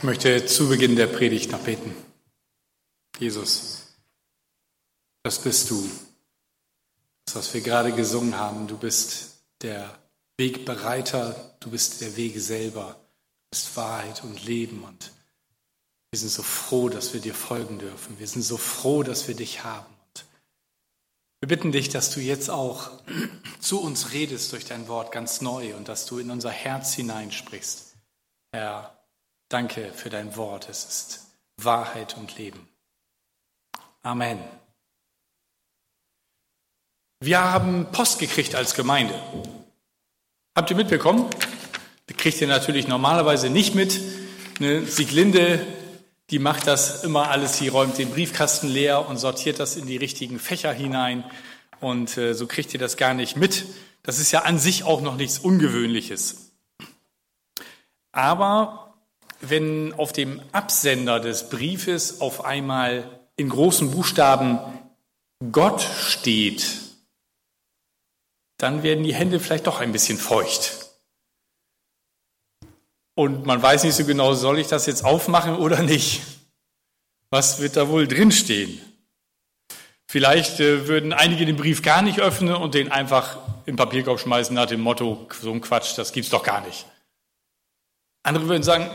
Ich möchte zu Beginn der Predigt noch beten. Jesus, das bist du. Das, was wir gerade gesungen haben, du bist der Wegbereiter, du bist der Weg selber, du bist Wahrheit und Leben. Und wir sind so froh, dass wir dir folgen dürfen. Wir sind so froh, dass wir dich haben. Und wir bitten dich, dass du jetzt auch zu uns redest durch dein Wort ganz neu und dass du in unser Herz hineinsprichst. Herr, Danke für dein Wort. Es ist Wahrheit und Leben. Amen. Wir haben Post gekriegt als Gemeinde. Habt ihr mitbekommen? Das kriegt ihr natürlich normalerweise nicht mit. Ne? Sieglinde, die macht das immer alles. Sie räumt den Briefkasten leer und sortiert das in die richtigen Fächer hinein. Und äh, so kriegt ihr das gar nicht mit. Das ist ja an sich auch noch nichts Ungewöhnliches. Aber wenn auf dem Absender des Briefes auf einmal in großen Buchstaben Gott steht, dann werden die Hände vielleicht doch ein bisschen feucht. Und man weiß nicht so genau, soll ich das jetzt aufmachen oder nicht? Was wird da wohl drinstehen? Vielleicht äh, würden einige den Brief gar nicht öffnen und den einfach im Papierkorb schmeißen nach dem Motto, so ein Quatsch, das gibt's doch gar nicht. Andere würden sagen,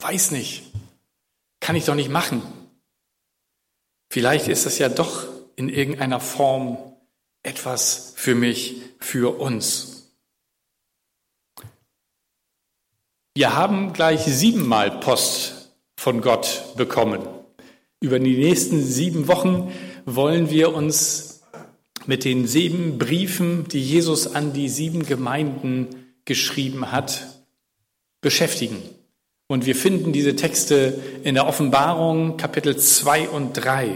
weiß nicht, kann ich doch nicht machen. Vielleicht ist das ja doch in irgendeiner Form etwas für mich, für uns. Wir haben gleich siebenmal Post von Gott bekommen. Über die nächsten sieben Wochen wollen wir uns mit den sieben Briefen, die Jesus an die sieben Gemeinden geschrieben hat, beschäftigen. Und wir finden diese Texte in der Offenbarung Kapitel 2 und 3.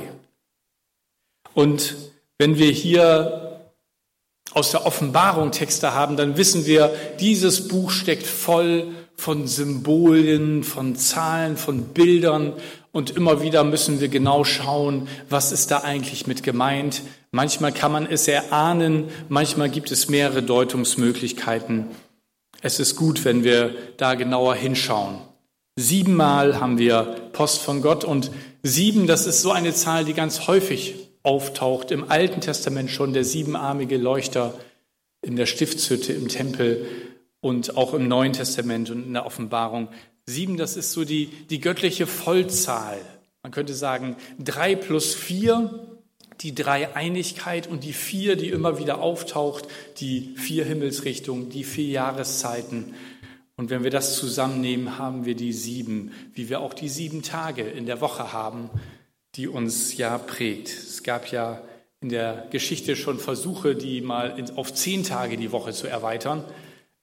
Und wenn wir hier aus der Offenbarung Texte haben, dann wissen wir, dieses Buch steckt voll von Symbolen, von Zahlen, von Bildern und immer wieder müssen wir genau schauen, was ist da eigentlich mit gemeint. Manchmal kann man es erahnen, manchmal gibt es mehrere Deutungsmöglichkeiten. Es ist gut, wenn wir da genauer hinschauen. Siebenmal haben wir Post von Gott und sieben, das ist so eine Zahl, die ganz häufig auftaucht. Im Alten Testament schon der siebenarmige Leuchter in der Stiftshütte im Tempel und auch im Neuen Testament und in der Offenbarung. Sieben, das ist so die, die göttliche Vollzahl. Man könnte sagen, drei plus vier die Dreieinigkeit und die vier, die immer wieder auftaucht, die vier Himmelsrichtungen, die vier Jahreszeiten. Und wenn wir das zusammennehmen, haben wir die sieben, wie wir auch die sieben Tage in der Woche haben, die uns ja prägt. Es gab ja in der Geschichte schon Versuche, die mal auf zehn Tage die Woche zu erweitern.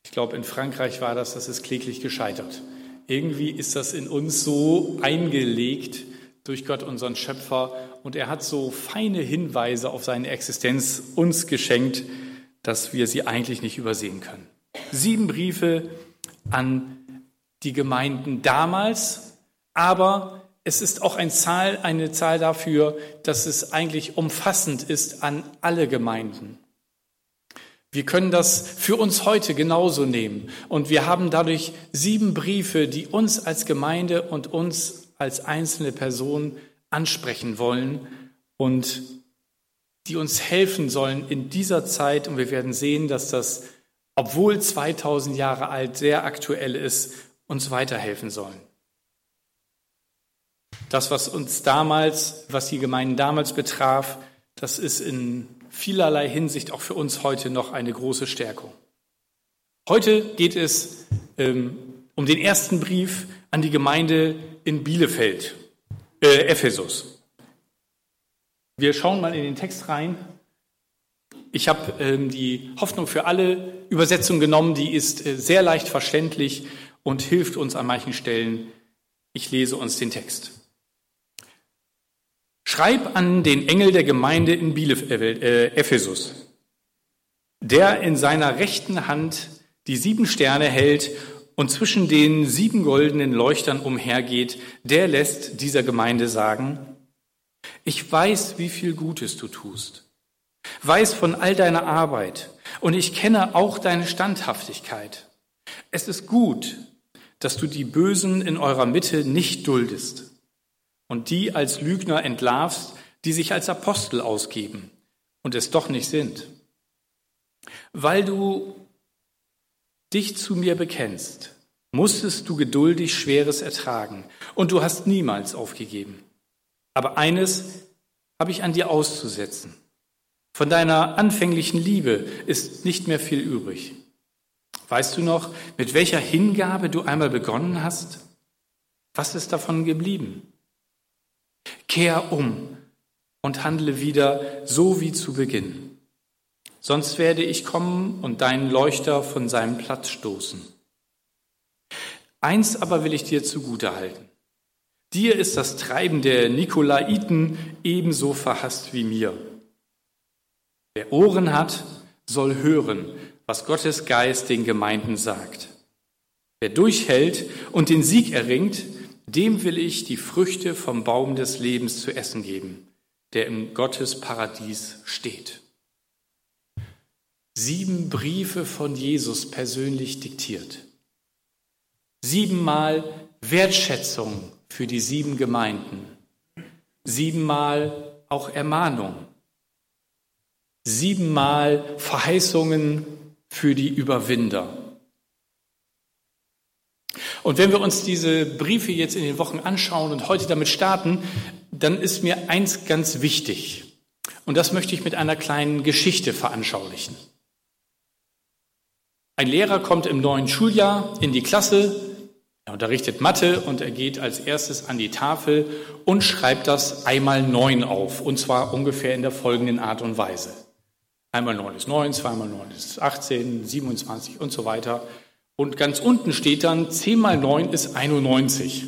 Ich glaube, in Frankreich war das, das ist kläglich gescheitert. Irgendwie ist das in uns so eingelegt durch Gott, unseren Schöpfer, und er hat so feine Hinweise auf seine Existenz uns geschenkt, dass wir sie eigentlich nicht übersehen können. Sieben Briefe an die Gemeinden damals, aber es ist auch eine Zahl, eine Zahl dafür, dass es eigentlich umfassend ist an alle Gemeinden. Wir können das für uns heute genauso nehmen. Und wir haben dadurch sieben Briefe, die uns als Gemeinde und uns als einzelne Person ansprechen wollen und die uns helfen sollen in dieser Zeit. Und wir werden sehen, dass das, obwohl 2000 Jahre alt, sehr aktuell ist, uns weiterhelfen sollen. Das, was uns damals, was die Gemeinden damals betraf, das ist in vielerlei Hinsicht auch für uns heute noch eine große Stärkung. Heute geht es ähm, um den ersten Brief an die Gemeinde in Bielefeld äh, Ephesus. Wir schauen mal in den Text rein. Ich habe ähm, die Hoffnung für alle Übersetzung genommen, die ist äh, sehr leicht verständlich und hilft uns an manchen Stellen. Ich lese uns den Text. Schreib an den Engel der Gemeinde in Bielef äh, Ephesus, der in seiner rechten Hand die sieben Sterne hält und zwischen den sieben goldenen Leuchtern umhergeht, der lässt dieser Gemeinde sagen, ich weiß, wie viel Gutes du tust, weiß von all deiner Arbeit und ich kenne auch deine Standhaftigkeit. Es ist gut, dass du die Bösen in eurer Mitte nicht duldest und die als Lügner entlarvst, die sich als Apostel ausgeben und es doch nicht sind. Weil du dich zu mir bekennst, musstest du geduldig Schweres ertragen und du hast niemals aufgegeben. Aber eines habe ich an dir auszusetzen. Von deiner anfänglichen Liebe ist nicht mehr viel übrig. Weißt du noch, mit welcher Hingabe du einmal begonnen hast? Was ist davon geblieben? Kehr um und handle wieder so wie zu Beginn. Sonst werde ich kommen und deinen Leuchter von seinem Platz stoßen. Eins aber will ich dir zugute halten. Dir ist das Treiben der Nikolaiten ebenso verhasst wie mir. Wer Ohren hat, soll hören, was Gottes Geist den Gemeinden sagt. Wer durchhält und den Sieg erringt, dem will ich die Früchte vom Baum des Lebens zu essen geben, der im Gottes Paradies steht. Sieben Briefe von Jesus persönlich diktiert. Siebenmal Wertschätzung für die sieben Gemeinden. Siebenmal auch Ermahnung. Siebenmal Verheißungen für die Überwinder. Und wenn wir uns diese Briefe jetzt in den Wochen anschauen und heute damit starten, dann ist mir eins ganz wichtig. Und das möchte ich mit einer kleinen Geschichte veranschaulichen. Ein Lehrer kommt im neuen Schuljahr in die Klasse, er unterrichtet Mathe und er geht als erstes an die Tafel und schreibt das einmal neun auf, und zwar ungefähr in der folgenden Art und Weise. Einmal 9 ist 9, zweimal 9 ist 18, 27 und so weiter. Und ganz unten steht dann, 10 mal 9 ist 91.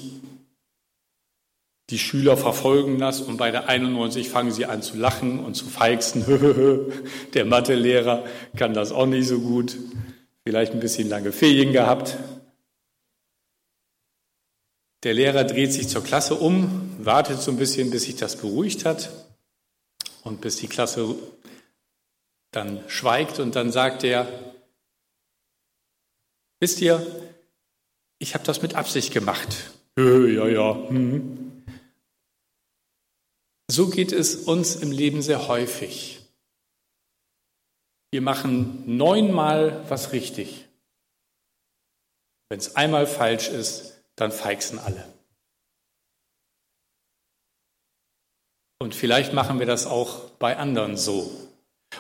Die Schüler verfolgen das und bei der 91 fangen sie an zu lachen und zu feixen. der Mathelehrer kann das auch nicht so gut. Vielleicht ein bisschen lange Ferien gehabt. Der Lehrer dreht sich zur Klasse um, wartet so ein bisschen, bis sich das beruhigt hat und bis die Klasse dann schweigt und dann sagt er, wisst ihr, ich habe das mit Absicht gemacht. Ja, ja. Hm. So geht es uns im Leben sehr häufig. Wir machen neunmal was richtig. Wenn es einmal falsch ist, dann feixen alle. Und vielleicht machen wir das auch bei anderen so.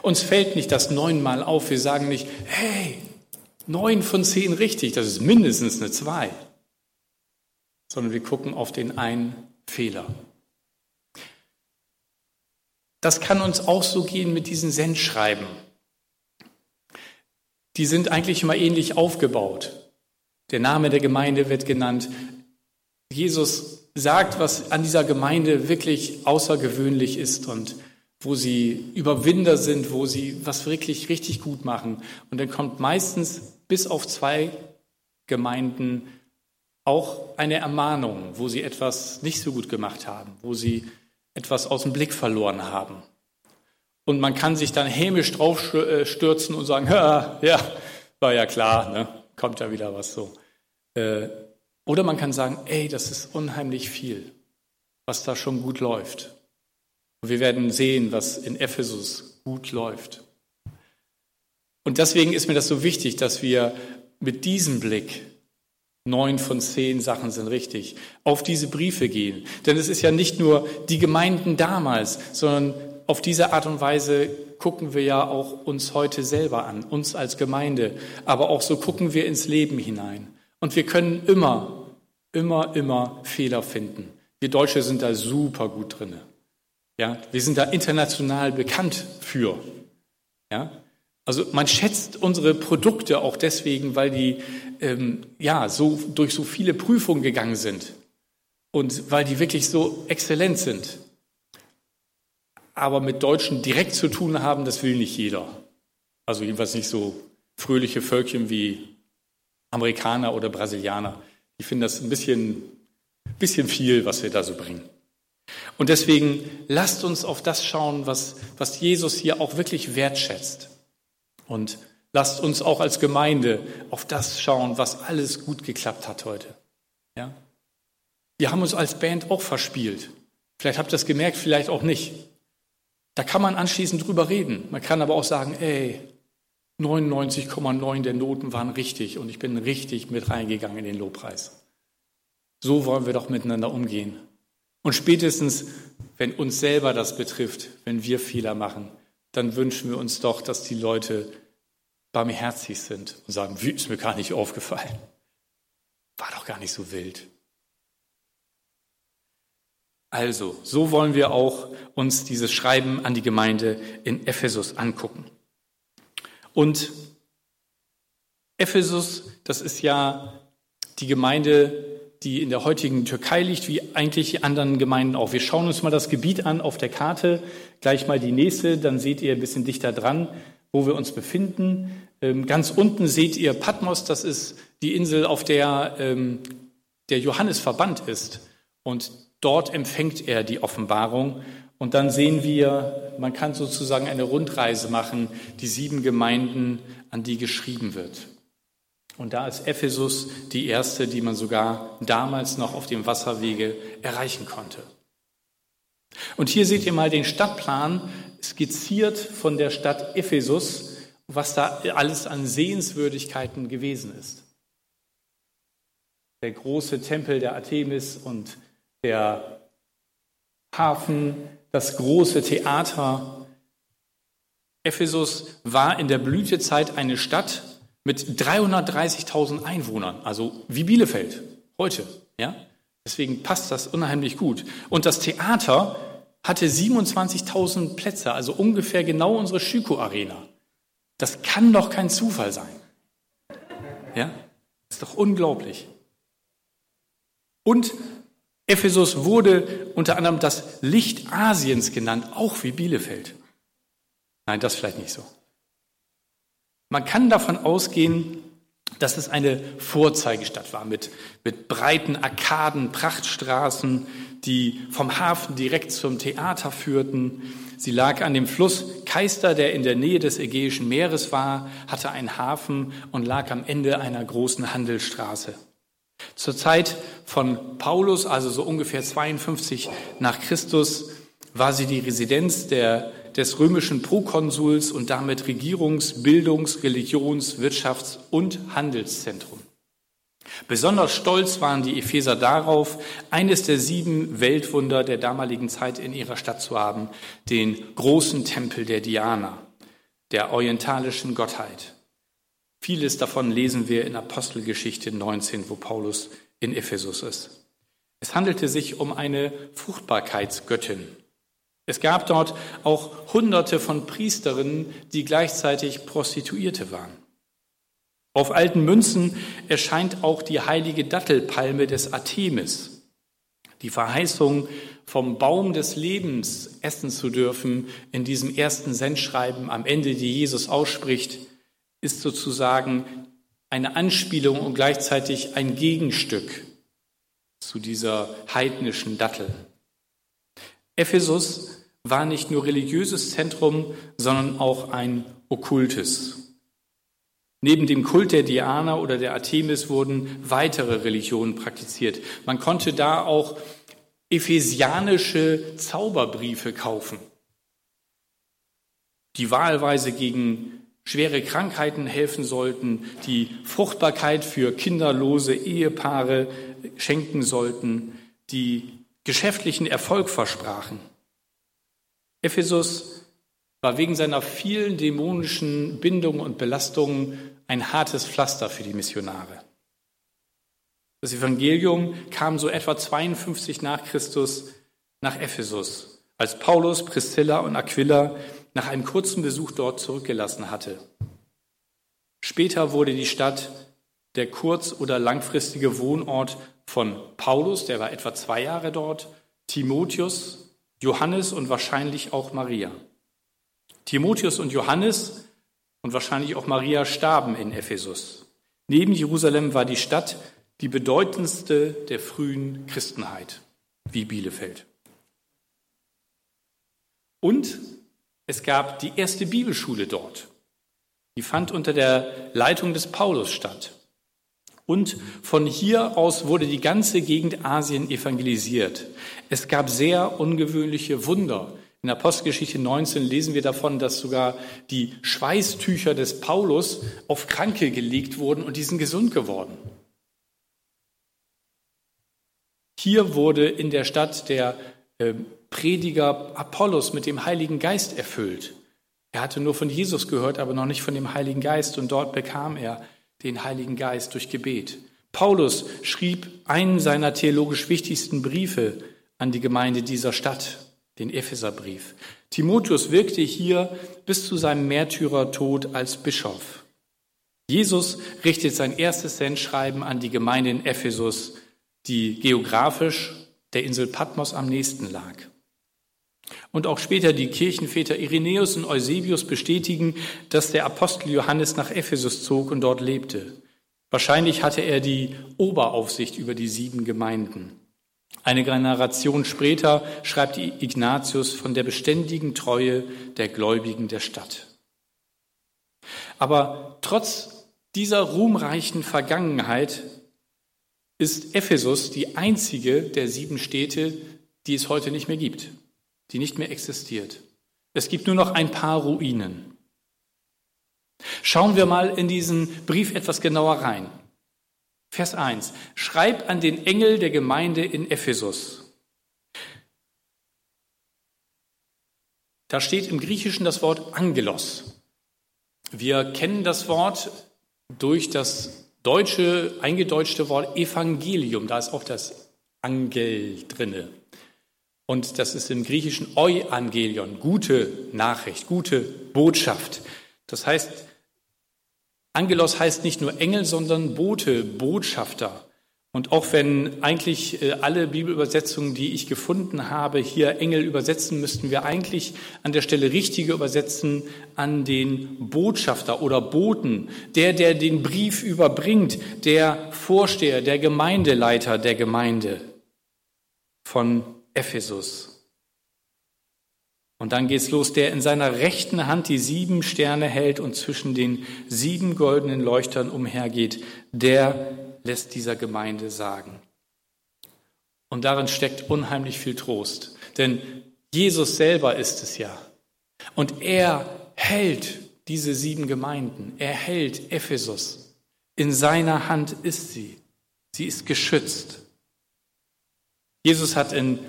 Uns fällt nicht das neunmal auf. Wir sagen nicht, hey, neun von zehn richtig, das ist mindestens eine zwei. Sondern wir gucken auf den einen Fehler. Das kann uns auch so gehen mit diesen Sendschreiben. Die sind eigentlich immer ähnlich aufgebaut. Der Name der Gemeinde wird genannt. Jesus sagt, was an dieser Gemeinde wirklich außergewöhnlich ist und wo sie Überwinder sind, wo sie was wirklich richtig gut machen. Und dann kommt meistens bis auf zwei Gemeinden auch eine Ermahnung, wo sie etwas nicht so gut gemacht haben, wo sie etwas aus dem Blick verloren haben. Und man kann sich dann hämisch draufstürzen und sagen, ja, war ja klar, ne? kommt ja wieder was so. Äh, oder man kann sagen, ey, das ist unheimlich viel, was da schon gut läuft. Und wir werden sehen, was in Ephesus gut läuft. Und deswegen ist mir das so wichtig, dass wir mit diesem Blick, neun von zehn Sachen sind richtig, auf diese Briefe gehen. Denn es ist ja nicht nur die Gemeinden damals, sondern auf diese Art und Weise gucken wir ja auch uns heute selber an, uns als Gemeinde. Aber auch so gucken wir ins Leben hinein. Und wir können immer, immer, immer Fehler finden. Wir Deutsche sind da super gut drinne. Ja, wir sind da international bekannt für. Ja, also man schätzt unsere Produkte auch deswegen, weil die ähm, ja so durch so viele Prüfungen gegangen sind und weil die wirklich so exzellent sind. Aber mit Deutschen direkt zu tun haben, das will nicht jeder. Also jedenfalls nicht so fröhliche Völkchen wie Amerikaner oder Brasilianer. Die finden das ein bisschen, bisschen viel, was wir da so bringen. Und deswegen lasst uns auf das schauen, was, was Jesus hier auch wirklich wertschätzt. Und Lasst uns auch als Gemeinde auf das schauen, was alles gut geklappt hat heute. Ja? Wir haben uns als Band auch verspielt. Vielleicht habt ihr das gemerkt, vielleicht auch nicht. Da kann man anschließend drüber reden. Man kann aber auch sagen, ey, 99,9 der Noten waren richtig und ich bin richtig mit reingegangen in den Lobpreis. So wollen wir doch miteinander umgehen. Und spätestens, wenn uns selber das betrifft, wenn wir Fehler machen, dann wünschen wir uns doch, dass die Leute barmherzig sind und sagen, wie ist mir gar nicht aufgefallen. War doch gar nicht so wild. Also, so wollen wir auch uns dieses Schreiben an die Gemeinde in Ephesus angucken. Und Ephesus, das ist ja die Gemeinde, die in der heutigen Türkei liegt, wie eigentlich die anderen Gemeinden auch. Wir schauen uns mal das Gebiet an auf der Karte, gleich mal die nächste, dann seht ihr ein bisschen dichter dran, wo wir uns befinden. Ähm, ganz unten seht ihr Patmos, das ist die Insel, auf der ähm, der Johannes verbannt ist. Und dort empfängt er die Offenbarung. Und dann sehen wir, man kann sozusagen eine Rundreise machen, die sieben Gemeinden, an die geschrieben wird. Und da ist Ephesus die erste, die man sogar damals noch auf dem Wasserwege erreichen konnte. Und hier seht ihr mal den Stadtplan skizziert von der Stadt Ephesus, was da alles an Sehenswürdigkeiten gewesen ist. Der große Tempel der Artemis und der Hafen, das große Theater. Ephesus war in der Blütezeit eine Stadt mit 330.000 Einwohnern, also wie Bielefeld heute. Ja? Deswegen passt das unheimlich gut. Und das Theater hatte 27.000 Plätze, also ungefähr genau unsere Schüko-Arena. Das kann doch kein Zufall sein. Ja? Ist doch unglaublich. Und Ephesus wurde unter anderem das Licht Asiens genannt, auch wie Bielefeld. Nein, das vielleicht nicht so. Man kann davon ausgehen, dass es eine Vorzeigestadt war mit, mit breiten Arkaden, Prachtstraßen, die vom Hafen direkt zum Theater führten. Sie lag an dem Fluss Keister, der in der Nähe des Ägäischen Meeres war, hatte einen Hafen und lag am Ende einer großen Handelsstraße. Zur Zeit von Paulus, also so ungefähr 52 nach Christus, war sie die Residenz der, des römischen Prokonsuls und damit Regierungs-, Bildungs-, Religions-, Wirtschafts- und Handelszentrum. Besonders stolz waren die Epheser darauf, eines der sieben Weltwunder der damaligen Zeit in ihrer Stadt zu haben, den großen Tempel der Diana, der orientalischen Gottheit. Vieles davon lesen wir in Apostelgeschichte 19, wo Paulus in Ephesus ist. Es handelte sich um eine Fruchtbarkeitsgöttin. Es gab dort auch Hunderte von Priesterinnen, die gleichzeitig Prostituierte waren. Auf alten Münzen erscheint auch die heilige Dattelpalme des Artemis. Die Verheißung, vom Baum des Lebens essen zu dürfen, in diesem ersten Sendschreiben am Ende, die Jesus ausspricht, ist sozusagen eine Anspielung und gleichzeitig ein Gegenstück zu dieser heidnischen Dattel. Ephesus war nicht nur religiöses Zentrum, sondern auch ein okkultes. Neben dem Kult der Diana oder der Artemis wurden weitere Religionen praktiziert. Man konnte da auch ephesianische Zauberbriefe kaufen, die wahlweise gegen schwere Krankheiten helfen sollten, die Fruchtbarkeit für kinderlose Ehepaare schenken sollten, die geschäftlichen Erfolg versprachen. Ephesus war wegen seiner vielen dämonischen Bindungen und Belastungen ein hartes Pflaster für die Missionare. Das Evangelium kam so etwa 52 nach Christus nach Ephesus, als Paulus, Priscilla und Aquila nach einem kurzen Besuch dort zurückgelassen hatte. Später wurde die Stadt der kurz- oder langfristige Wohnort von Paulus, der war etwa zwei Jahre dort, Timotheus, Johannes und wahrscheinlich auch Maria. Timotheus und Johannes und wahrscheinlich auch Maria starben in Ephesus. Neben Jerusalem war die Stadt die bedeutendste der frühen Christenheit, wie Bielefeld. Und es gab die erste Bibelschule dort. Die fand unter der Leitung des Paulus statt. Und von hier aus wurde die ganze Gegend Asien evangelisiert. Es gab sehr ungewöhnliche Wunder. In Apostelgeschichte 19 lesen wir davon, dass sogar die Schweißtücher des Paulus auf Kranke gelegt wurden und die sind gesund geworden. Hier wurde in der Stadt der äh, Prediger Apollos mit dem Heiligen Geist erfüllt. Er hatte nur von Jesus gehört, aber noch nicht von dem Heiligen Geist und dort bekam er den Heiligen Geist durch Gebet. Paulus schrieb einen seiner theologisch wichtigsten Briefe an die Gemeinde dieser Stadt, den Epheserbrief. Timotheus wirkte hier bis zu seinem Märtyrertod als Bischof. Jesus richtet sein erstes Sendschreiben an die Gemeinde in Ephesus die geografisch der Insel Patmos am nächsten lag. Und auch später die Kirchenväter Irenäus und Eusebius bestätigen, dass der Apostel Johannes nach Ephesus zog und dort lebte. Wahrscheinlich hatte er die Oberaufsicht über die sieben Gemeinden. Eine Generation später schreibt Ignatius von der beständigen Treue der Gläubigen der Stadt. Aber trotz dieser ruhmreichen Vergangenheit ist Ephesus die einzige der sieben Städte, die es heute nicht mehr gibt, die nicht mehr existiert. Es gibt nur noch ein paar Ruinen. Schauen wir mal in diesen Brief etwas genauer rein. Vers 1. Schreib an den Engel der Gemeinde in Ephesus. Da steht im Griechischen das Wort Angelos. Wir kennen das Wort durch das deutsche, eingedeutschte Wort Evangelium, da ist auch das Angel drinne. Und das ist im Griechischen Euangelion, gute Nachricht, gute Botschaft. Das heißt, Angelos heißt nicht nur Engel, sondern Bote, Botschafter. Und auch wenn eigentlich äh, alle Bibelübersetzungen, die ich gefunden habe, hier Engel übersetzen, müssten wir eigentlich an der Stelle richtige übersetzen an den Botschafter oder Boten, der, der den Brief überbringt, der Vorsteher, der Gemeindeleiter der Gemeinde von Ephesus. Und dann geht's los, der in seiner rechten Hand die sieben Sterne hält und zwischen den sieben goldenen Leuchtern umhergeht, der lässt dieser Gemeinde sagen. Und darin steckt unheimlich viel Trost, denn Jesus selber ist es ja. Und er hält diese sieben Gemeinden, er hält Ephesus. In seiner Hand ist sie. Sie ist geschützt. Jesus hat in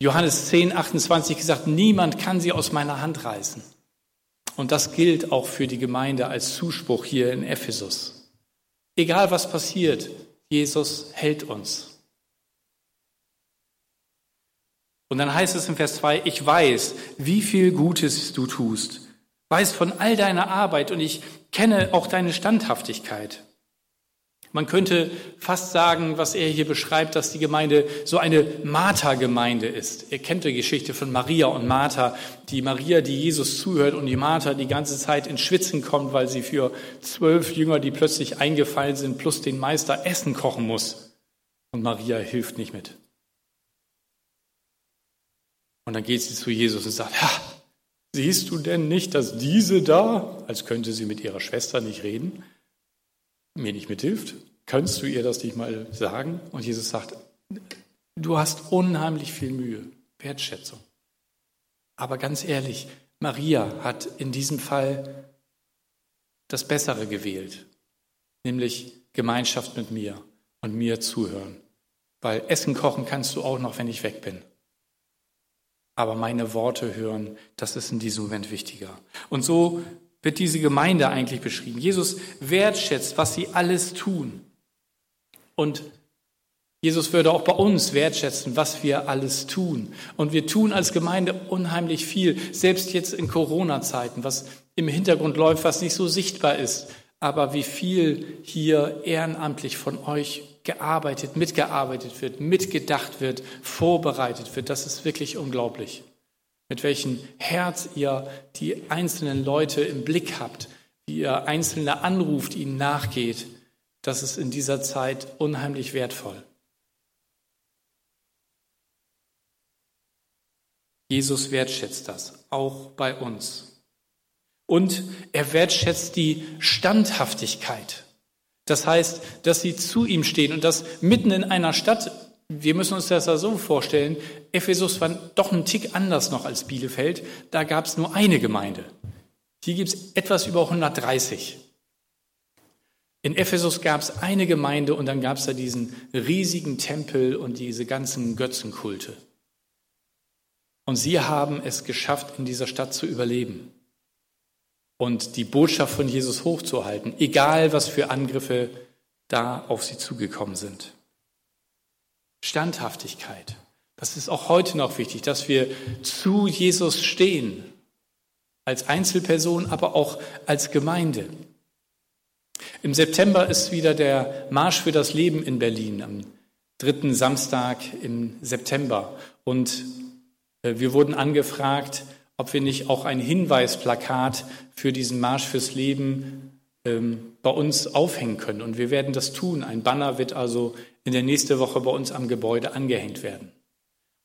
Johannes 10, 28 gesagt, niemand kann sie aus meiner Hand reißen. Und das gilt auch für die Gemeinde als Zuspruch hier in Ephesus. Egal was passiert, Jesus hält uns. Und dann heißt es im Vers 2, ich weiß, wie viel Gutes du tust, weiß von all deiner Arbeit und ich kenne auch deine Standhaftigkeit. Man könnte fast sagen, was er hier beschreibt, dass die Gemeinde so eine Martha-Gemeinde ist. Ihr kennt die Geschichte von Maria und Martha. Die Maria, die Jesus zuhört und die Martha die ganze Zeit ins Schwitzen kommt, weil sie für zwölf Jünger, die plötzlich eingefallen sind, plus den Meister Essen kochen muss. Und Maria hilft nicht mit. Und dann geht sie zu Jesus und sagt, ha, siehst du denn nicht, dass diese da, als könnte sie mit ihrer Schwester nicht reden, mir nicht mithilft? Könntest du ihr das nicht mal sagen? Und Jesus sagt, du hast unheimlich viel Mühe, Wertschätzung. Aber ganz ehrlich, Maria hat in diesem Fall das Bessere gewählt, nämlich Gemeinschaft mit mir und mir zuhören. Weil Essen kochen kannst du auch noch, wenn ich weg bin. Aber meine Worte hören, das ist in diesem Moment wichtiger. Und so wird diese Gemeinde eigentlich beschrieben. Jesus wertschätzt, was sie alles tun. Und Jesus würde auch bei uns wertschätzen, was wir alles tun. Und wir tun als Gemeinde unheimlich viel, selbst jetzt in Corona-Zeiten, was im Hintergrund läuft, was nicht so sichtbar ist. Aber wie viel hier ehrenamtlich von euch gearbeitet, mitgearbeitet wird, mitgedacht wird, vorbereitet wird, das ist wirklich unglaublich mit welchem Herz ihr die einzelnen Leute im Blick habt, wie ihr Einzelne anruft, ihnen nachgeht, das ist in dieser Zeit unheimlich wertvoll. Jesus wertschätzt das, auch bei uns. Und er wertschätzt die Standhaftigkeit. Das heißt, dass sie zu ihm stehen und das mitten in einer Stadt. Wir müssen uns das ja so vorstellen. Ephesus war doch ein Tick anders noch als Bielefeld. Da gab es nur eine Gemeinde. Hier gibt es etwas über 130. In Ephesus gab es eine Gemeinde und dann gab es da diesen riesigen Tempel und diese ganzen Götzenkulte. Und sie haben es geschafft, in dieser Stadt zu überleben und die Botschaft von Jesus hochzuhalten, egal was für Angriffe da auf sie zugekommen sind. Standhaftigkeit. Das ist auch heute noch wichtig, dass wir zu Jesus stehen, als Einzelperson, aber auch als Gemeinde. Im September ist wieder der Marsch für das Leben in Berlin, am dritten Samstag im September. Und äh, wir wurden angefragt, ob wir nicht auch ein Hinweisplakat für diesen Marsch fürs Leben ähm, bei uns aufhängen können. Und wir werden das tun. Ein Banner wird also in der nächsten Woche bei uns am Gebäude angehängt werden.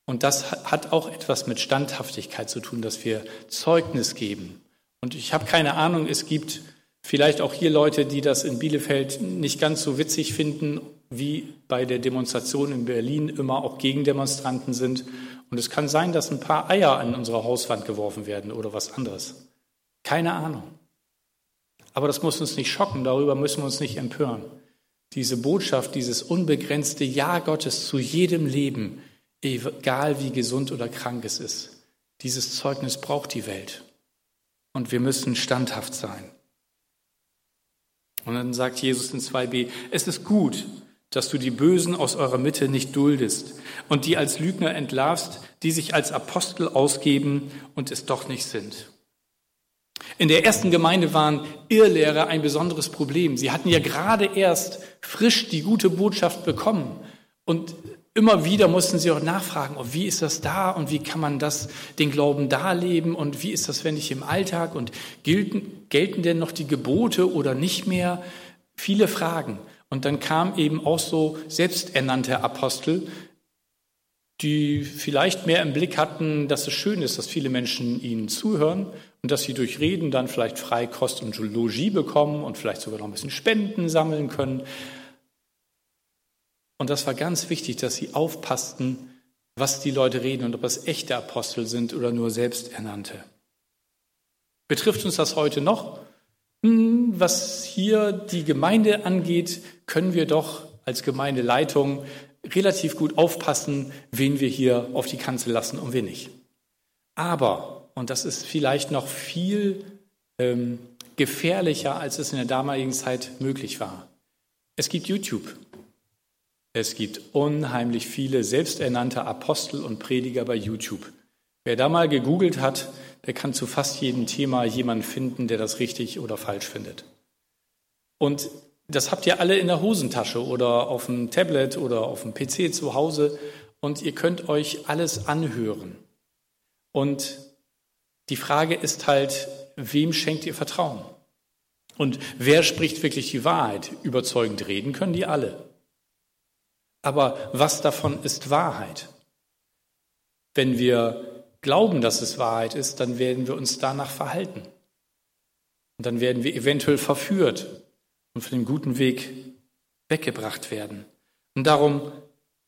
Und das hat auch etwas mit Standhaftigkeit zu tun, dass wir Zeugnis geben. Und ich habe keine Ahnung, es gibt vielleicht auch hier Leute, die das in Bielefeld nicht ganz so witzig finden, wie bei der Demonstration in Berlin immer auch Gegendemonstranten sind. Und es kann sein, dass ein paar Eier an unsere Hauswand geworfen werden oder was anderes. Keine Ahnung. Aber das muss uns nicht schocken, darüber müssen wir uns nicht empören. Diese Botschaft, dieses unbegrenzte Ja Gottes zu jedem Leben, egal wie gesund oder krank es ist. Dieses Zeugnis braucht die Welt. Und wir müssen standhaft sein. Und dann sagt Jesus in 2b, es ist gut, dass du die Bösen aus eurer Mitte nicht duldest und die als Lügner entlarvst, die sich als Apostel ausgeben und es doch nicht sind. In der ersten Gemeinde waren Irrlehrer ein besonderes Problem. Sie hatten ja gerade erst frisch die gute Botschaft bekommen und immer wieder mussten sie auch nachfragen, oh, wie ist das da und wie kann man das, den Glauben da leben und wie ist das, wenn ich im Alltag und gelten, gelten denn noch die Gebote oder nicht mehr? Viele Fragen. Und dann kam eben auch so selbsternannte Apostel, die vielleicht mehr im Blick hatten, dass es schön ist, dass viele Menschen ihnen zuhören und dass sie durch Reden dann vielleicht frei Kost und Logis bekommen und vielleicht sogar noch ein bisschen Spenden sammeln können. Und das war ganz wichtig, dass sie aufpassten, was die Leute reden und ob es echte Apostel sind oder nur selbsternannte. Betrifft uns das heute noch? Hm, was hier die Gemeinde angeht, können wir doch als Gemeindeleitung relativ gut aufpassen, wen wir hier auf die Kanzel lassen und wen nicht. Aber, und das ist vielleicht noch viel ähm, gefährlicher, als es in der damaligen Zeit möglich war. Es gibt YouTube. Es gibt unheimlich viele selbsternannte Apostel und Prediger bei YouTube. Wer da mal gegoogelt hat, der kann zu fast jedem Thema jemanden finden, der das richtig oder falsch findet. Und das habt ihr alle in der Hosentasche oder auf dem Tablet oder auf dem PC zu Hause und ihr könnt euch alles anhören. Und die Frage ist halt, wem schenkt ihr Vertrauen? Und wer spricht wirklich die Wahrheit? Überzeugend reden können die alle. Aber was davon ist Wahrheit? Wenn wir glauben, dass es Wahrheit ist, dann werden wir uns danach verhalten. Und dann werden wir eventuell verführt und von dem guten Weg weggebracht werden. Und darum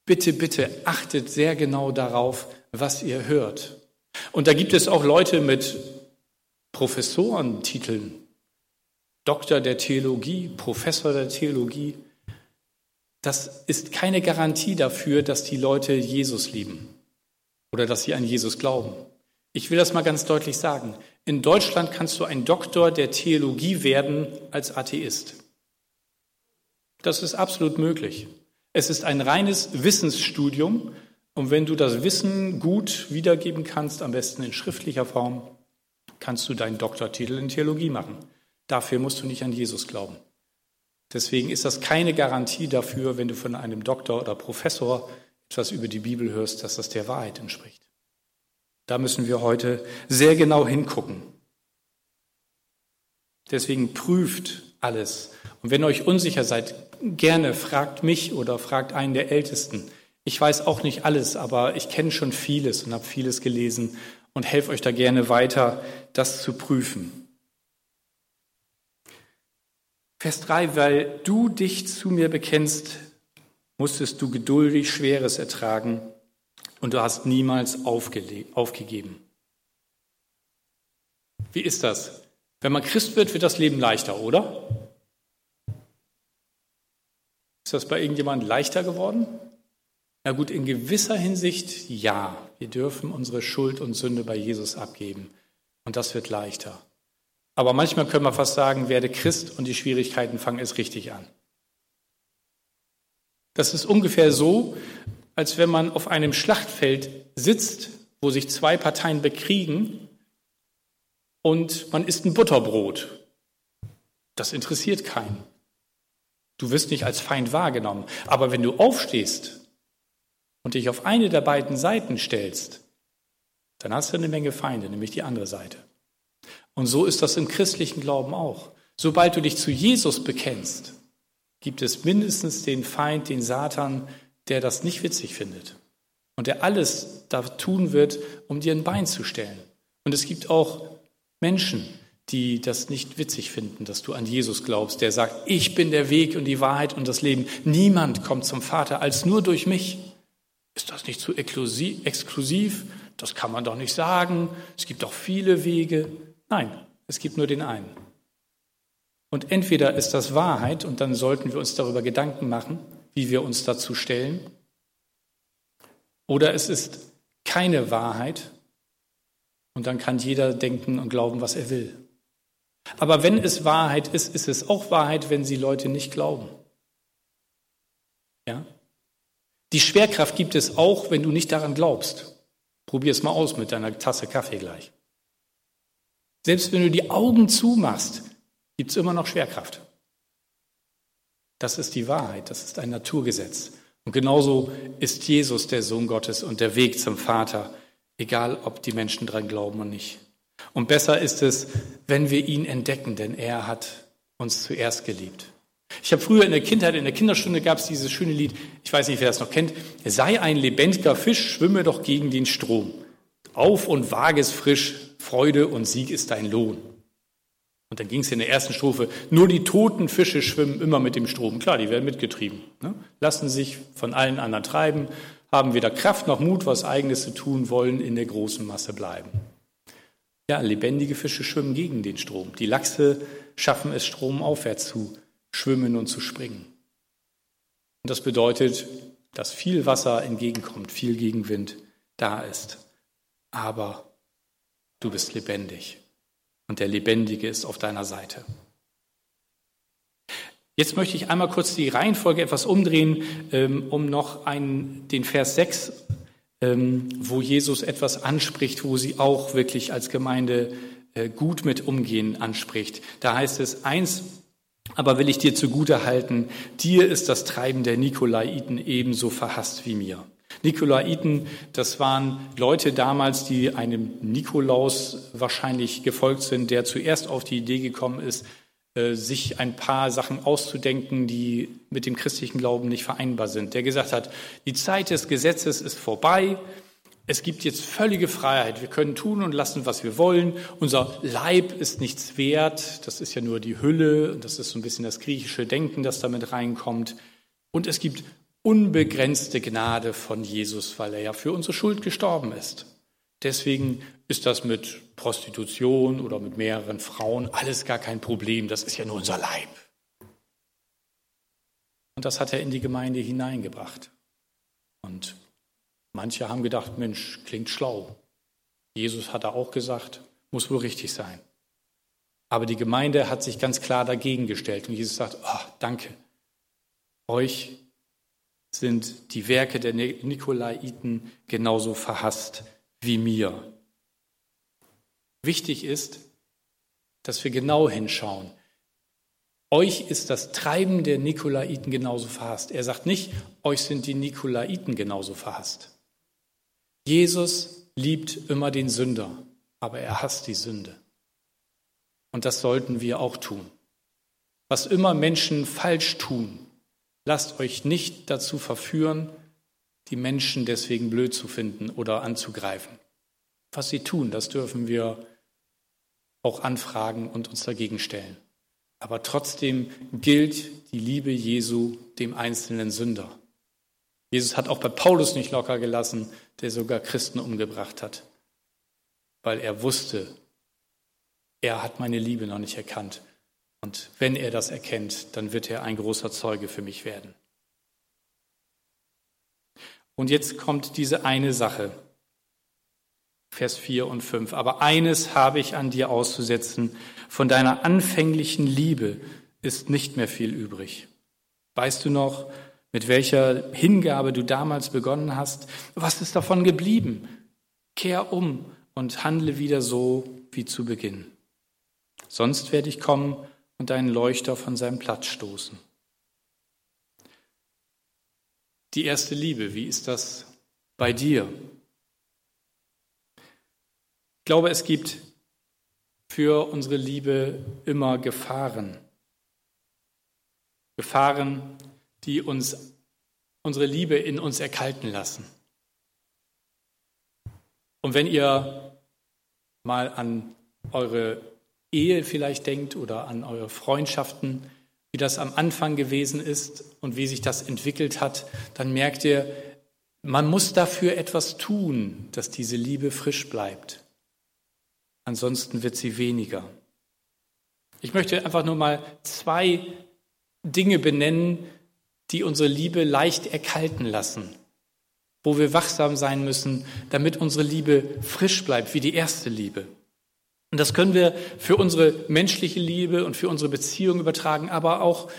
bitte, bitte achtet sehr genau darauf, was ihr hört. Und da gibt es auch Leute mit Professorentiteln, Doktor der Theologie, Professor der Theologie, das ist keine Garantie dafür, dass die Leute Jesus lieben oder dass sie an Jesus glauben. Ich will das mal ganz deutlich sagen. In Deutschland kannst du ein Doktor der Theologie werden als Atheist. Das ist absolut möglich. Es ist ein reines Wissensstudium und wenn du das Wissen gut wiedergeben kannst, am besten in schriftlicher Form, kannst du deinen Doktortitel in Theologie machen. Dafür musst du nicht an Jesus glauben. Deswegen ist das keine Garantie dafür, wenn du von einem Doktor oder Professor etwas über die Bibel hörst, dass das der Wahrheit entspricht. Da müssen wir heute sehr genau hingucken. Deswegen prüft alles. Und wenn ihr euch unsicher seid, gerne fragt mich oder fragt einen der Ältesten. Ich weiß auch nicht alles, aber ich kenne schon vieles und habe vieles gelesen und helfe euch da gerne weiter, das zu prüfen. Vers 3, weil du dich zu mir bekennst, musstest du geduldig Schweres ertragen und du hast niemals aufgegeben. Wie ist das? Wenn man Christ wird, wird das Leben leichter, oder? Ist das bei irgendjemandem leichter geworden? Na gut, in gewisser Hinsicht ja. Wir dürfen unsere Schuld und Sünde bei Jesus abgeben. Und das wird leichter. Aber manchmal können wir fast sagen, werde Christ und die Schwierigkeiten fangen es richtig an. Das ist ungefähr so, als wenn man auf einem Schlachtfeld sitzt, wo sich zwei Parteien bekriegen und man isst ein Butterbrot. Das interessiert keinen. Du wirst nicht als Feind wahrgenommen. Aber wenn du aufstehst und dich auf eine der beiden Seiten stellst, dann hast du eine Menge Feinde, nämlich die andere Seite. Und so ist das im christlichen Glauben auch. Sobald du dich zu Jesus bekennst, gibt es mindestens den Feind, den Satan, der das nicht witzig findet und der alles da tun wird, um dir ein Bein zu stellen. Und es gibt auch Menschen, die das nicht witzig finden, dass du an Jesus glaubst, der sagt, ich bin der Weg und die Wahrheit und das Leben. Niemand kommt zum Vater als nur durch mich. Ist das nicht zu exklusiv? Das kann man doch nicht sagen. Es gibt doch viele Wege. Nein, es gibt nur den einen. Und entweder ist das Wahrheit und dann sollten wir uns darüber Gedanken machen, wie wir uns dazu stellen, oder es ist keine Wahrheit und dann kann jeder denken und glauben, was er will. Aber wenn es Wahrheit ist, ist es auch Wahrheit, wenn sie Leute nicht glauben. Ja? Die Schwerkraft gibt es auch, wenn du nicht daran glaubst. Probier es mal aus mit deiner Tasse Kaffee gleich. Selbst wenn du die Augen zumachst, gibt es immer noch Schwerkraft. Das ist die Wahrheit, das ist ein Naturgesetz. Und genauso ist Jesus der Sohn Gottes und der Weg zum Vater, egal ob die Menschen dran glauben oder nicht. Und besser ist es, wenn wir ihn entdecken, denn er hat uns zuerst geliebt. Ich habe früher in der Kindheit, in der Kinderstunde gab es dieses schöne Lied, ich weiß nicht, wer das noch kennt, sei ein lebendiger Fisch, schwimme doch gegen den Strom. Auf und wage es frisch, Freude und Sieg ist dein Lohn. Und dann ging es in der ersten Strophe, nur die toten Fische schwimmen immer mit dem Strom. Klar, die werden mitgetrieben, ne? lassen sich von allen anderen treiben, haben weder Kraft noch Mut, was eigenes zu tun, wollen in der großen Masse bleiben. Ja, lebendige Fische schwimmen gegen den Strom. Die Lachse schaffen es, stromaufwärts zu schwimmen und zu springen. Und das bedeutet, dass viel Wasser entgegenkommt, viel Gegenwind da ist. Aber du bist lebendig und der Lebendige ist auf deiner Seite. Jetzt möchte ich einmal kurz die Reihenfolge etwas umdrehen, ähm, um noch einen, den Vers 6, ähm, wo Jesus etwas anspricht, wo sie auch wirklich als Gemeinde äh, gut mit umgehen anspricht. Da heißt es, eins aber will ich dir zugute halten, dir ist das Treiben der Nikolaiten ebenso verhasst wie mir. Nikolaiten, das waren Leute damals, die einem Nikolaus wahrscheinlich gefolgt sind, der zuerst auf die Idee gekommen ist, äh, sich ein paar Sachen auszudenken, die mit dem christlichen Glauben nicht vereinbar sind. Der gesagt hat, die Zeit des Gesetzes ist vorbei, es gibt jetzt völlige Freiheit. Wir können tun und lassen, was wir wollen. Unser Leib ist nichts wert. Das ist ja nur die Hülle. Das ist so ein bisschen das griechische Denken, das damit reinkommt. Und es gibt unbegrenzte Gnade von Jesus, weil er ja für unsere Schuld gestorben ist. Deswegen ist das mit Prostitution oder mit mehreren Frauen alles gar kein Problem. Das ist ja nur unser Leib. Und das hat er in die Gemeinde hineingebracht. Und manche haben gedacht, Mensch, klingt schlau. Jesus hat da auch gesagt, muss wohl richtig sein. Aber die Gemeinde hat sich ganz klar dagegen gestellt. Und Jesus sagt, oh, danke. Euch sind die Werke der Nikolaiten genauso verhasst wie mir. Wichtig ist, dass wir genau hinschauen. Euch ist das Treiben der Nikolaiten genauso verhasst. Er sagt nicht, euch sind die Nikolaiten genauso verhasst. Jesus liebt immer den Sünder, aber er hasst die Sünde. Und das sollten wir auch tun. Was immer Menschen falsch tun, lasst euch nicht dazu verführen, die Menschen deswegen blöd zu finden oder anzugreifen. Was sie tun, das dürfen wir auch anfragen und uns dagegen stellen. Aber trotzdem gilt die Liebe Jesu dem einzelnen Sünder. Jesus hat auch bei Paulus nicht locker gelassen, der sogar Christen umgebracht hat, weil er wusste, er hat meine Liebe noch nicht erkannt. Und wenn er das erkennt, dann wird er ein großer Zeuge für mich werden. Und jetzt kommt diese eine Sache. Vers 4 und 5. Aber eines habe ich an dir auszusetzen. Von deiner anfänglichen Liebe ist nicht mehr viel übrig. Weißt du noch, mit welcher Hingabe du damals begonnen hast? Was ist davon geblieben? Kehr um und handle wieder so wie zu Beginn. Sonst werde ich kommen und deinen Leuchter von seinem Platz stoßen. Die erste Liebe, wie ist das bei dir? Ich glaube, es gibt für unsere Liebe immer Gefahren. Gefahren, die uns unsere Liebe in uns erkalten lassen. Und wenn ihr mal an eure Ehe vielleicht denkt oder an eure Freundschaften, wie das am Anfang gewesen ist und wie sich das entwickelt hat, dann merkt ihr, man muss dafür etwas tun, dass diese Liebe frisch bleibt. Ansonsten wird sie weniger. Ich möchte einfach nur mal zwei Dinge benennen, die unsere Liebe leicht erkalten lassen, wo wir wachsam sein müssen, damit unsere Liebe frisch bleibt wie die erste Liebe. Und das können wir für unsere menschliche Liebe und für unsere Beziehung übertragen, aber auch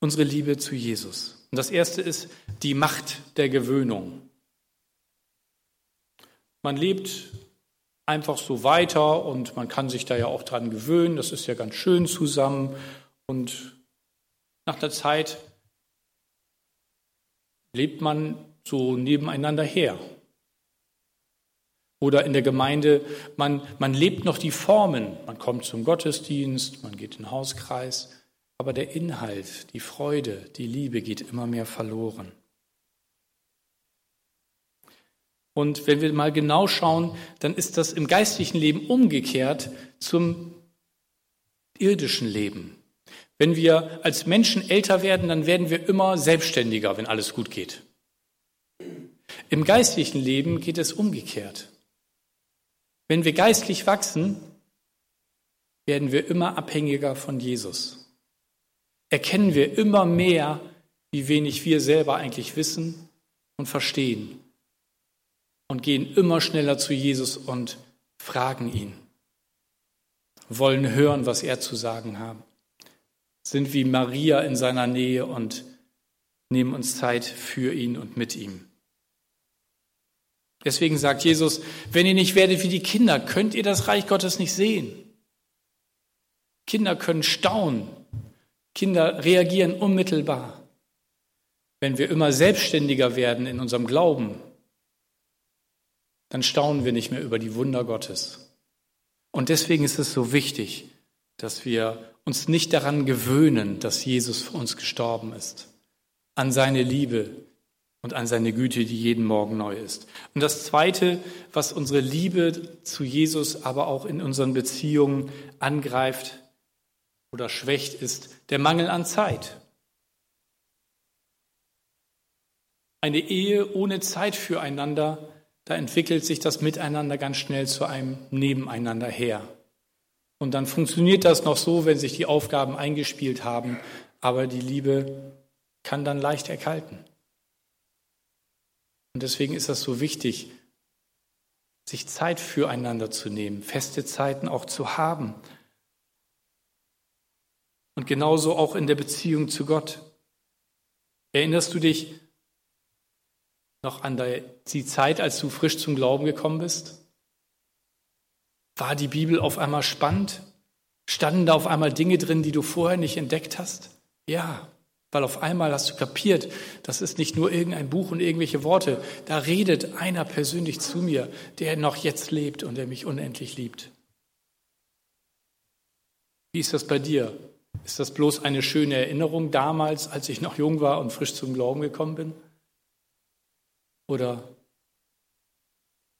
unsere Liebe zu Jesus. Und das erste ist die Macht der Gewöhnung. Man lebt einfach so weiter und man kann sich da ja auch dran gewöhnen. Das ist ja ganz schön zusammen. Und nach der Zeit lebt man so nebeneinander her. Oder in der Gemeinde, man, man lebt noch die Formen. Man kommt zum Gottesdienst, man geht in den Hauskreis, aber der Inhalt, die Freude, die Liebe geht immer mehr verloren. Und wenn wir mal genau schauen, dann ist das im geistlichen Leben umgekehrt zum irdischen Leben. Wenn wir als Menschen älter werden, dann werden wir immer selbstständiger, wenn alles gut geht. Im geistlichen Leben geht es umgekehrt. Wenn wir geistlich wachsen, werden wir immer abhängiger von Jesus. Erkennen wir immer mehr, wie wenig wir selber eigentlich wissen und verstehen. Und gehen immer schneller zu Jesus und fragen ihn. Wollen hören, was er zu sagen hat sind wie Maria in seiner Nähe und nehmen uns Zeit für ihn und mit ihm. Deswegen sagt Jesus, wenn ihr nicht werdet wie die Kinder, könnt ihr das Reich Gottes nicht sehen. Kinder können staunen. Kinder reagieren unmittelbar. Wenn wir immer selbstständiger werden in unserem Glauben, dann staunen wir nicht mehr über die Wunder Gottes. Und deswegen ist es so wichtig, dass wir uns nicht daran gewöhnen, dass Jesus für uns gestorben ist, an seine Liebe und an seine Güte, die jeden Morgen neu ist. Und das Zweite, was unsere Liebe zu Jesus, aber auch in unseren Beziehungen angreift oder schwächt, ist der Mangel an Zeit. Eine Ehe ohne Zeit füreinander, da entwickelt sich das Miteinander ganz schnell zu einem Nebeneinander her. Und dann funktioniert das noch so, wenn sich die Aufgaben eingespielt haben, aber die Liebe kann dann leicht erkalten. Und deswegen ist das so wichtig, sich Zeit füreinander zu nehmen, feste Zeiten auch zu haben. Und genauso auch in der Beziehung zu Gott. Erinnerst du dich noch an die Zeit, als du frisch zum Glauben gekommen bist? War die Bibel auf einmal spannend? Standen da auf einmal Dinge drin, die du vorher nicht entdeckt hast? Ja, weil auf einmal hast du kapiert, das ist nicht nur irgendein Buch und irgendwelche Worte. Da redet einer persönlich zu mir, der noch jetzt lebt und der mich unendlich liebt. Wie ist das bei dir? Ist das bloß eine schöne Erinnerung damals, als ich noch jung war und frisch zum Glauben gekommen bin? Oder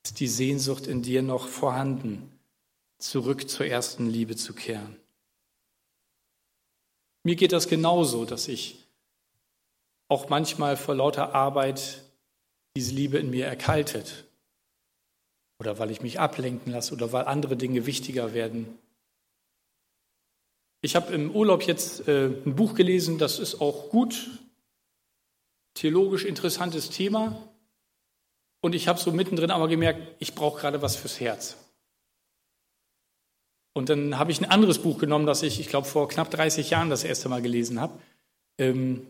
ist die Sehnsucht in dir noch vorhanden, zurück zur ersten Liebe zu kehren. Mir geht das genauso, dass ich auch manchmal vor lauter Arbeit diese Liebe in mir erkaltet. Oder weil ich mich ablenken lasse oder weil andere Dinge wichtiger werden. Ich habe im Urlaub jetzt äh, ein Buch gelesen, das ist auch gut, theologisch interessantes Thema. Und ich habe so mittendrin aber gemerkt, ich brauche gerade was fürs Herz. Und dann habe ich ein anderes Buch genommen, das ich, ich glaube, vor knapp 30 Jahren das erste Mal gelesen habe. Ähm,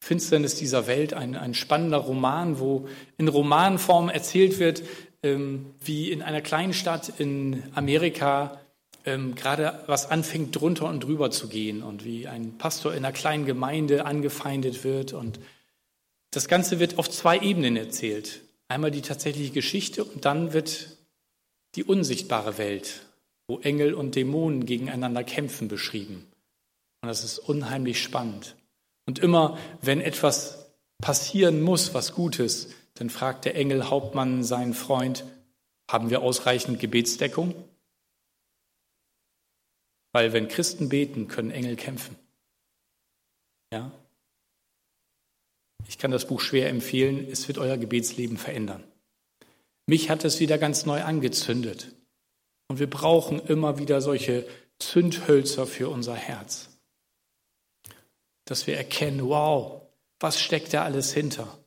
Finsternis dieser Welt, ein, ein spannender Roman, wo in Romanform erzählt wird, ähm, wie in einer kleinen Stadt in Amerika ähm, gerade was anfängt drunter und drüber zu gehen und wie ein Pastor in einer kleinen Gemeinde angefeindet wird. Und das Ganze wird auf zwei Ebenen erzählt. Einmal die tatsächliche Geschichte und dann wird die unsichtbare Welt, wo Engel und Dämonen gegeneinander kämpfen, beschrieben. Und das ist unheimlich spannend. Und immer, wenn etwas passieren muss, was Gutes, dann fragt der Engel Hauptmann seinen Freund, haben wir ausreichend Gebetsdeckung? Weil wenn Christen beten, können Engel kämpfen. Ja? Ich kann das Buch schwer empfehlen, es wird euer Gebetsleben verändern. Mich hat es wieder ganz neu angezündet. Und wir brauchen immer wieder solche Zündhölzer für unser Herz. Dass wir erkennen, wow, was steckt da alles hinter?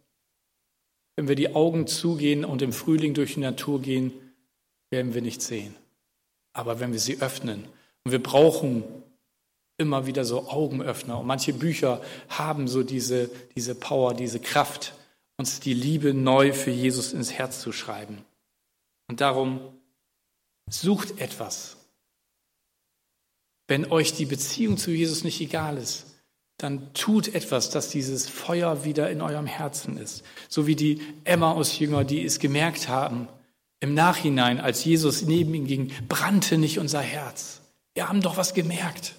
Wenn wir die Augen zugehen und im Frühling durch die Natur gehen, werden wir nichts sehen. Aber wenn wir sie öffnen, und wir brauchen immer wieder so Augenöffner. Und manche Bücher haben so diese, diese Power, diese Kraft, uns die Liebe neu für Jesus ins Herz zu schreiben. Und darum sucht etwas. Wenn euch die Beziehung zu Jesus nicht egal ist, dann tut etwas, dass dieses Feuer wieder in eurem Herzen ist. So wie die Emmaus-Jünger, die es gemerkt haben, im Nachhinein, als Jesus neben ihnen ging, brannte nicht unser Herz. Wir haben doch was gemerkt.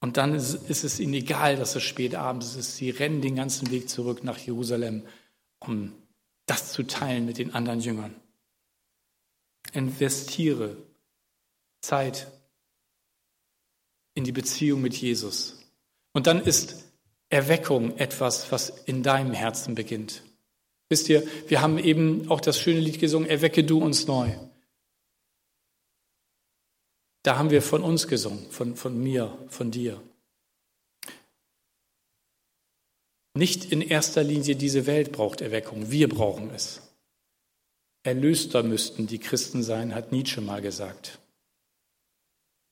Und dann ist, ist es ihnen egal, dass es spät abends ist. Sie rennen den ganzen Weg zurück nach Jerusalem, um das zu teilen mit den anderen Jüngern. Investiere Zeit in die Beziehung mit Jesus. Und dann ist Erweckung etwas, was in deinem Herzen beginnt. Wisst ihr, wir haben eben auch das schöne Lied gesungen, Erwecke du uns neu. Da haben wir von uns gesungen, von, von mir, von dir. Nicht in erster Linie diese Welt braucht Erweckung, wir brauchen es. Erlöster müssten die Christen sein, hat Nietzsche mal gesagt.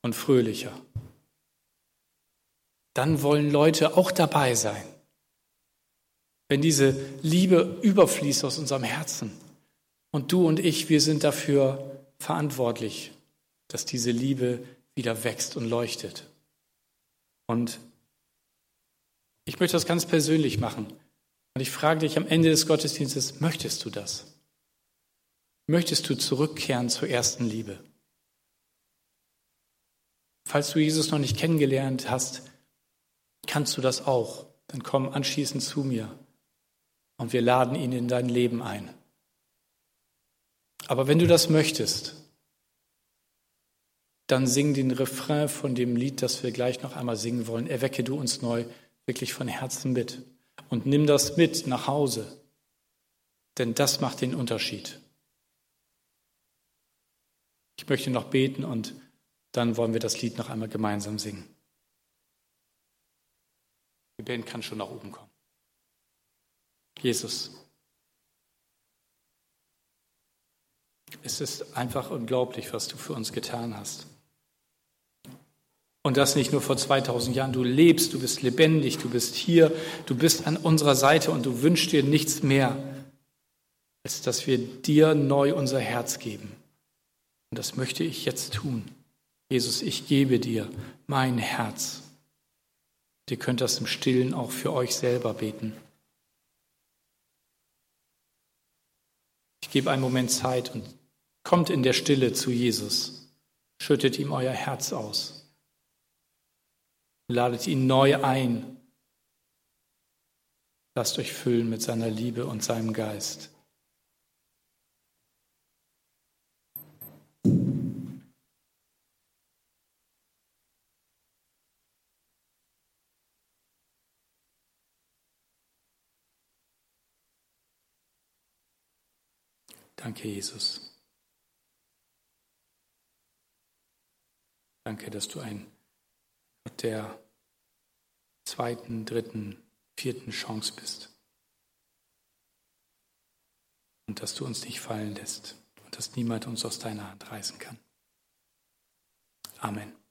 Und fröhlicher. Dann wollen Leute auch dabei sein. Wenn diese Liebe überfließt aus unserem Herzen. Und du und ich, wir sind dafür verantwortlich dass diese Liebe wieder wächst und leuchtet. Und ich möchte das ganz persönlich machen. Und ich frage dich am Ende des Gottesdienstes, möchtest du das? Möchtest du zurückkehren zur ersten Liebe? Falls du Jesus noch nicht kennengelernt hast, kannst du das auch. Dann komm anschließend zu mir und wir laden ihn in dein Leben ein. Aber wenn du das möchtest, dann sing den Refrain von dem Lied, das wir gleich noch einmal singen wollen. Erwecke du uns neu wirklich von Herzen mit und nimm das mit nach Hause, denn das macht den Unterschied. Ich möchte noch beten und dann wollen wir das Lied noch einmal gemeinsam singen. Die Band kann schon nach oben kommen. Jesus. Es ist einfach unglaublich, was du für uns getan hast. Und das nicht nur vor 2000 Jahren. Du lebst, du bist lebendig, du bist hier, du bist an unserer Seite und du wünschst dir nichts mehr, als dass wir dir neu unser Herz geben. Und das möchte ich jetzt tun. Jesus, ich gebe dir mein Herz. Ihr könnt das im Stillen auch für euch selber beten. Ich gebe einen Moment Zeit und kommt in der Stille zu Jesus. Schüttet ihm euer Herz aus. Ladet ihn neu ein. Lasst euch füllen mit seiner Liebe und seinem Geist. Danke, Jesus. Danke, dass du ein Gott der zweiten, dritten, vierten Chance bist. Und dass du uns nicht fallen lässt und dass niemand uns aus deiner Hand reißen kann. Amen.